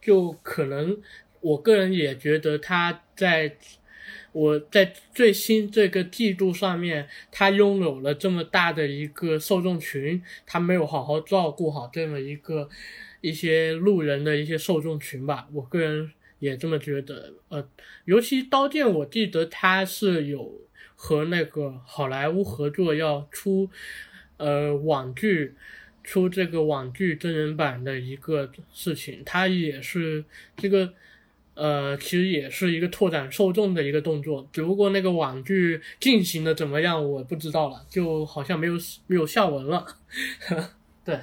就可能我个人也觉得他在。我在最新这个季度上面，他拥有了这么大的一个受众群，他没有好好照顾好这么一个一些路人的一些受众群吧。我个人也这么觉得。呃，尤其《刀剑》，我记得他是有和那个好莱坞合作要出呃网剧，出这个网剧真人版的一个事情，他也是这个。呃，其实也是一个拓展受众的一个动作，只不过那个网剧进行的怎么样，我不知道了，就好像没有没有下文了。对，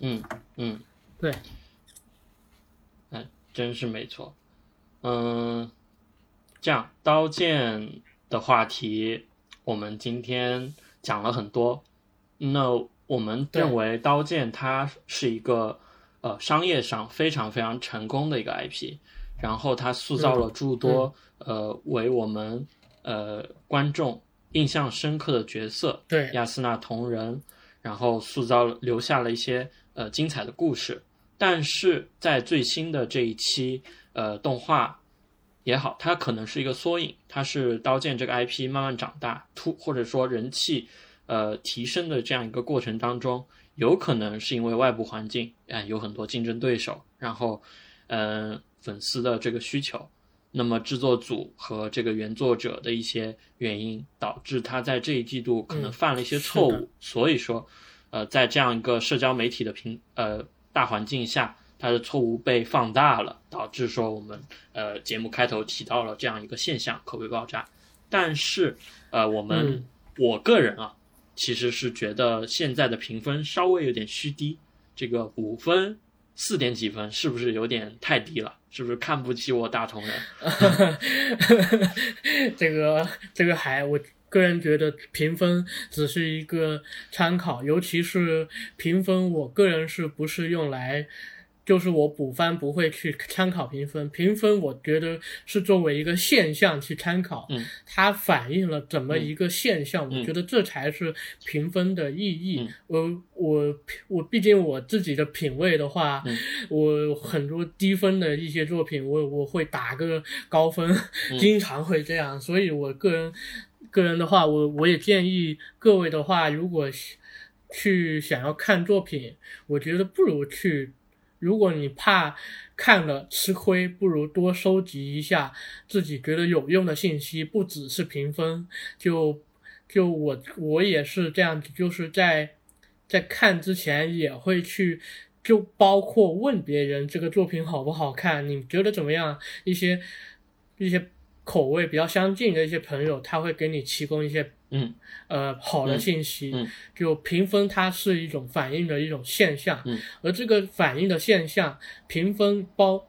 嗯嗯，对，哎，真是没错。嗯，这样刀剑的话题，我们今天讲了很多。那我们认为刀剑它是一个呃商业上非常非常成功的一个 IP。然后他塑造了诸多呃为我们呃观众印象深刻的角色，对亚斯纳同人，然后塑造留下了一些呃精彩的故事。但是在最新的这一期呃动画也好，它可能是一个缩影，它是刀剑这个 IP 慢慢长大突或者说人气呃提升的这样一个过程当中，有可能是因为外部环境啊有很多竞争对手，然后嗯。粉丝的这个需求，那么制作组和这个原作者的一些原因，导致他在这一季度可能犯了一些错误。所以说，呃，在这样一个社交媒体的平呃大环境下，他的错误被放大了，导致说我们呃节目开头提到了这样一个现象，口碑爆炸。但是呃，我们我个人啊，其实是觉得现在的评分稍微有点虚低，这个五分。四点几分是不是有点太低了？是不是看不起我大同人？这个这个还我个人觉得评分只是一个参考，尤其是评分，我个人是不是用来。就是我补番不会去参考评分，评分我觉得是作为一个现象去参考，嗯，它反映了怎么一个现象，我觉得这才是评分的意义。我我我毕竟我自己的品味的话，我很多低分的一些作品，我我会打个高分，经常会这样。所以我个人个人的话，我我也建议各位的话，如果去想要看作品，我觉得不如去。如果你怕看了吃亏，不如多收集一下自己觉得有用的信息，不只是评分。就就我我也是这样子，就是在在看之前也会去，就包括问别人这个作品好不好看，你觉得怎么样？一些一些口味比较相近的一些朋友，他会给你提供一些。嗯，呃，好的信息，嗯，就评分它是一种反映的一种现象，嗯，而这个反映的现象，评分包，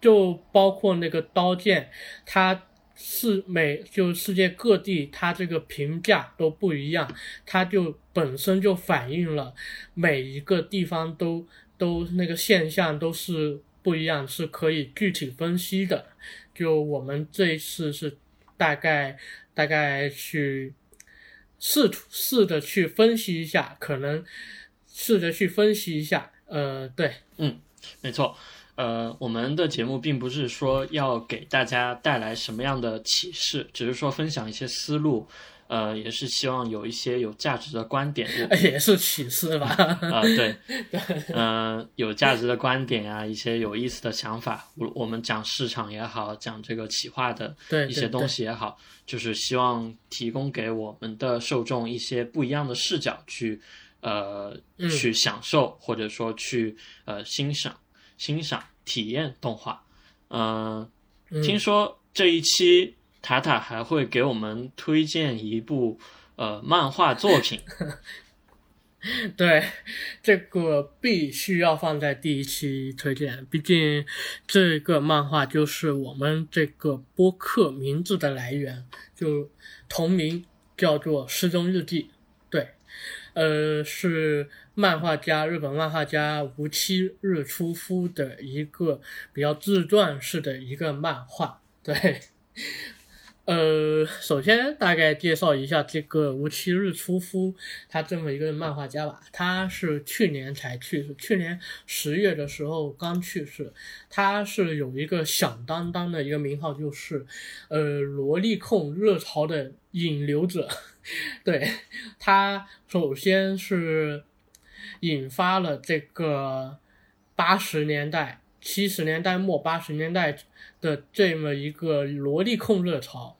就包括那个刀剑，它是每就世界各地它这个评价都不一样，它就本身就反映了每一个地方都都那个现象都是不一样，是可以具体分析的。就我们这一次是。大概大概去试图试着去分析一下，可能试着去分析一下。呃，对，嗯，没错。呃，我们的节目并不是说要给大家带来什么样的启示，只是说分享一些思路。呃，也是希望有一些有价值的观点，也是启示吧。啊，对，嗯，有价值的观点啊，一些有意思的想法，我我们讲市场也好，讲这个企划的一些东西也好，就是希望提供给我们的受众一些不一样的视角，去呃去享受或者说去呃欣赏欣赏体验动画。嗯，听说这一期。塔塔还会给我们推荐一部呃漫画作品，对，这个必须要放在第一期推荐，毕竟这个漫画就是我们这个播客名字的来源，就同名叫做《失踪日记》，对，呃，是漫画家日本漫画家无期日出夫的一个比较自传式的一个漫画，对。呃，首先大概介绍一下这个无期日出夫，他这么一个漫画家吧。他是去年才去世，去年十月的时候刚去世。他是有一个响当当的一个名号，就是呃萝莉控热潮的引流者。对他，首先是引发了这个八十年代、七十年代末、八十年代的这么一个萝莉控热潮。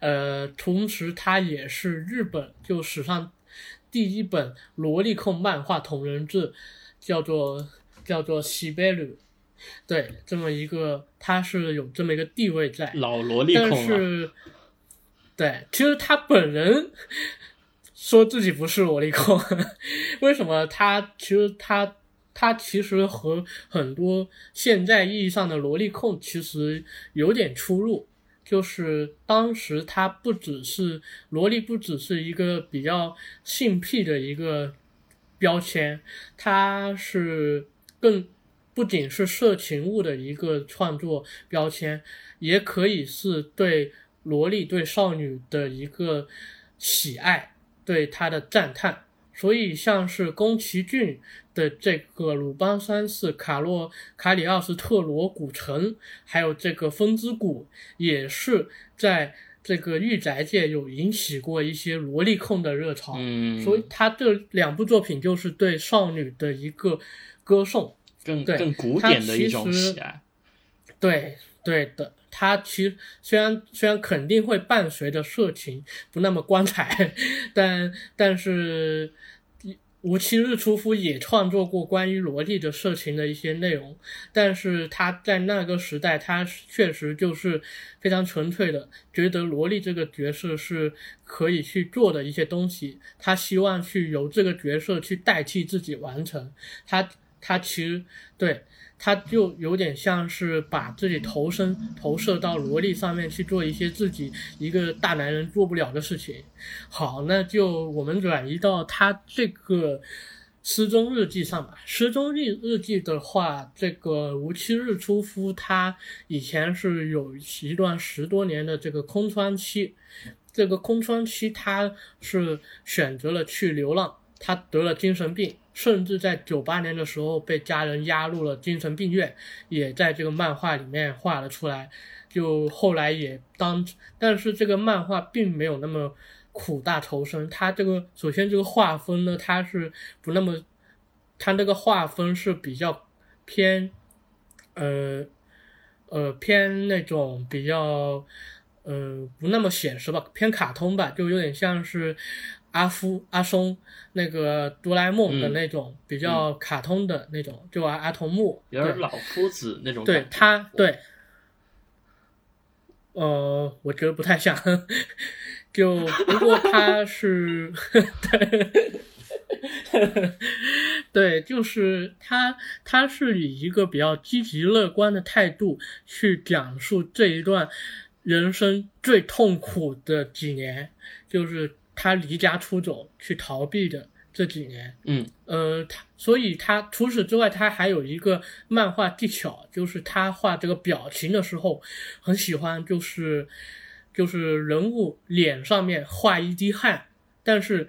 呃，同时他也是日本就史上第一本萝莉控漫画同人志，叫做叫做西贝鲁，对，这么一个他是有这么一个地位在。老萝莉控但是，对，其实他本人说自己不是萝莉控，为什么？他其实他他其实和很多现在意义上的萝莉控其实有点出入。就是当时他不只是萝莉，不只是一个比较性癖的一个标签，它是更不仅是色情物的一个创作标签，也可以是对萝莉、对少女的一个喜爱，对她的赞叹。所以，像是宫崎骏的这个鲁邦三世、卡洛卡里奥斯特罗古城，还有这个风之谷，也是在这个御宅界有引起过一些萝莉控的热潮。嗯，所以他这两部作品就是对少女的一个歌颂，更更古典的一种喜爱。对对的。它其实虽然虽然肯定会伴随着色情，不那么光彩，但但是吴清日出夫也创作过关于萝莉的色情的一些内容，但是他在那个时代，他确实就是非常纯粹的，觉得萝莉这个角色是可以去做的一些东西，他希望去由这个角色去代替自己完成，他他其实对。他就有点像是把自己投身投射到萝莉上面去做一些自己一个大男人做不了的事情。好，那就我们转移到他这个失踪日记上吧。失踪日日记的话，这个无期日出夫他以前是有一段十多年的这个空窗期，这个空窗期他是选择了去流浪，他得了精神病。甚至在九八年的时候被家人押入了精神病院，也在这个漫画里面画了出来。就后来也当，但是这个漫画并没有那么苦大仇深。它这个首先这个画风呢，它是不那么，它那个画风是比较偏，呃，呃偏那种比较，呃不那么写实吧，偏卡通吧，就有点像是。阿夫阿松那个哆啦 A 梦的那种比较卡通的那种，就阿阿童木，有点老夫子那种。对他，对，呃，我觉得不太像。就不过他是，对，就是他，他是以一个比较积极乐观的态度去讲述这一段人生最痛苦的几年，就是。他离家出走去逃避的这几年，嗯，呃，他所以他除此之外，他还有一个漫画技巧，就是他画这个表情的时候，很喜欢就是就是人物脸上面画一滴汗，但是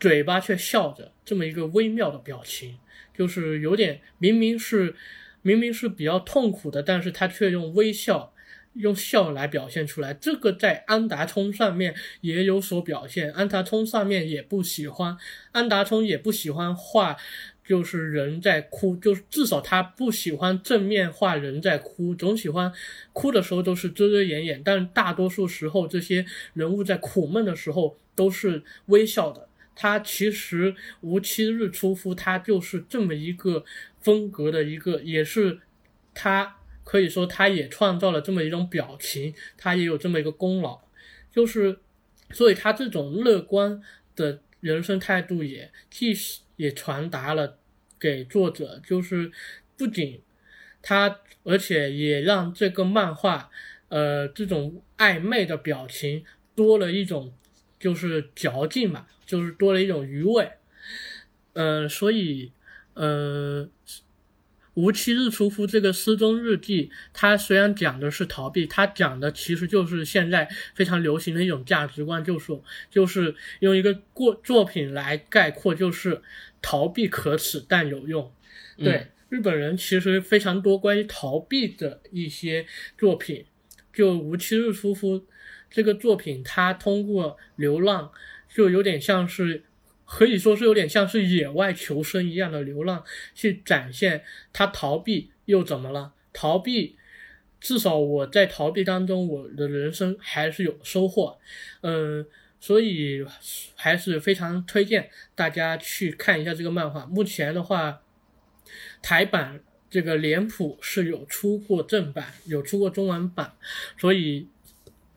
嘴巴却笑着，这么一个微妙的表情，就是有点明明是明明是比较痛苦的，但是他却用微笑。用笑来表现出来，这个在安达充上面也有所表现。安达充上面也不喜欢，安达充也不喜欢画，就是人在哭，就是至少他不喜欢正面画人在哭，总喜欢哭的时候都是遮遮掩掩。但大多数时候，这些人物在苦闷的时候都是微笑的。他其实无期日出夫，他就是这么一个风格的一个，也是他。可以说，他也创造了这么一种表情，他也有这么一个功劳，就是，所以他这种乐观的人生态度也既也传达了给作者，就是不仅他，而且也让这个漫画，呃，这种暧昧的表情多了一种就是嚼劲嘛，就是多了一种余味，嗯，所以，呃。无期日出夫这个失踪日记，它虽然讲的是逃避，它讲的其实就是现在非常流行的一种价值观，就是就是用一个过作品来概括，就是逃避可耻但有用。对日本人其实非常多关于逃避的一些作品，就无期日出夫这个作品，它通过流浪，就有点像是。可以说是有点像是野外求生一样的流浪，去展现他逃避又怎么了？逃避，至少我在逃避当中，我的人生还是有收获。嗯，所以还是非常推荐大家去看一下这个漫画。目前的话，台版这个脸谱是有出过正版，有出过中文版，所以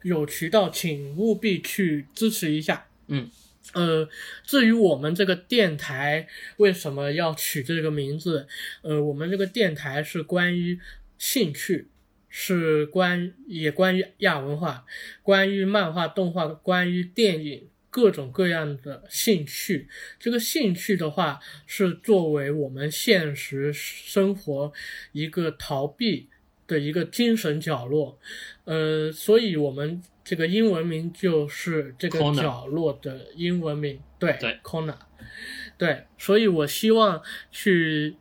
有渠道请务必去支持一下。嗯。呃，至于我们这个电台为什么要取这个名字，呃，我们这个电台是关于兴趣，是关也关于亚文化，关于漫画、动画，关于电影，各种各样的兴趣。这个兴趣的话，是作为我们现实生活一个逃避的一个精神角落，呃，所以我们。这个英文名就是这个角落的英文名，对，corner，对，所以我希望去，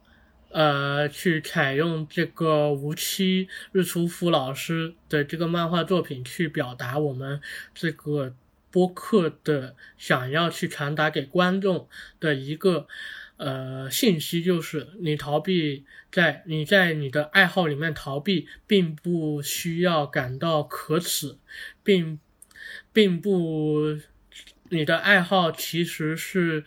呃，去采用这个无期日出夫老师的这个漫画作品，去表达我们这个播客的想要去传达给观众的一个。呃，信息就是你逃避，在你在你的爱好里面逃避，并不需要感到可耻，并并不，你的爱好其实是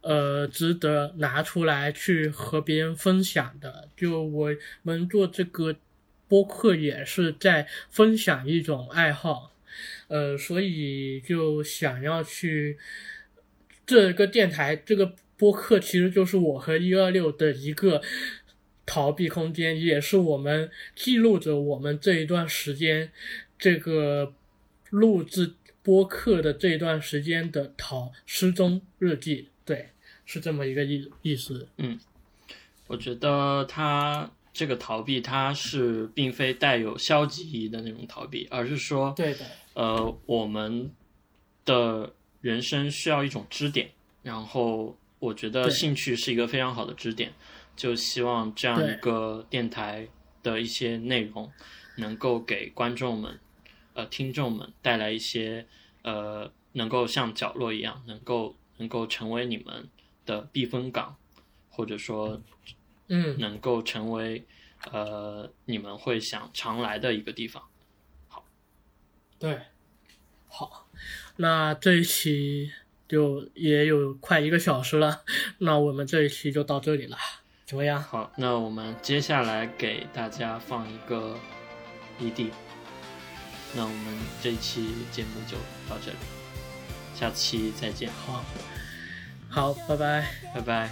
呃值得拿出来去和别人分享的。就我们做这个播客也是在分享一种爱好，呃，所以就想要去这个电台这个。播客其实就是我和一二六的一个逃避空间，也是我们记录着我们这一段时间这个录制播客的这一段时间的逃失踪日记。对，是这么一个意意思。嗯，我觉得他这个逃避，他是并非带有消极意义的那种逃避，而是说，对的，呃，我们的人生需要一种支点，然后。我觉得兴趣是一个非常好的支点，就希望这样一个电台的一些内容，能够给观众们、呃听众们带来一些呃，能够像角落一样，能够能够成为你们的避风港，或者说，嗯，能够成为呃你们会想常来的一个地方。好，对，好，那这一期。就也有快一个小时了，那我们这一期就到这里了，怎么样？好，那我们接下来给大家放一个 ED，那我们这一期节目就到这里，下期再见。好，好，拜拜，拜拜。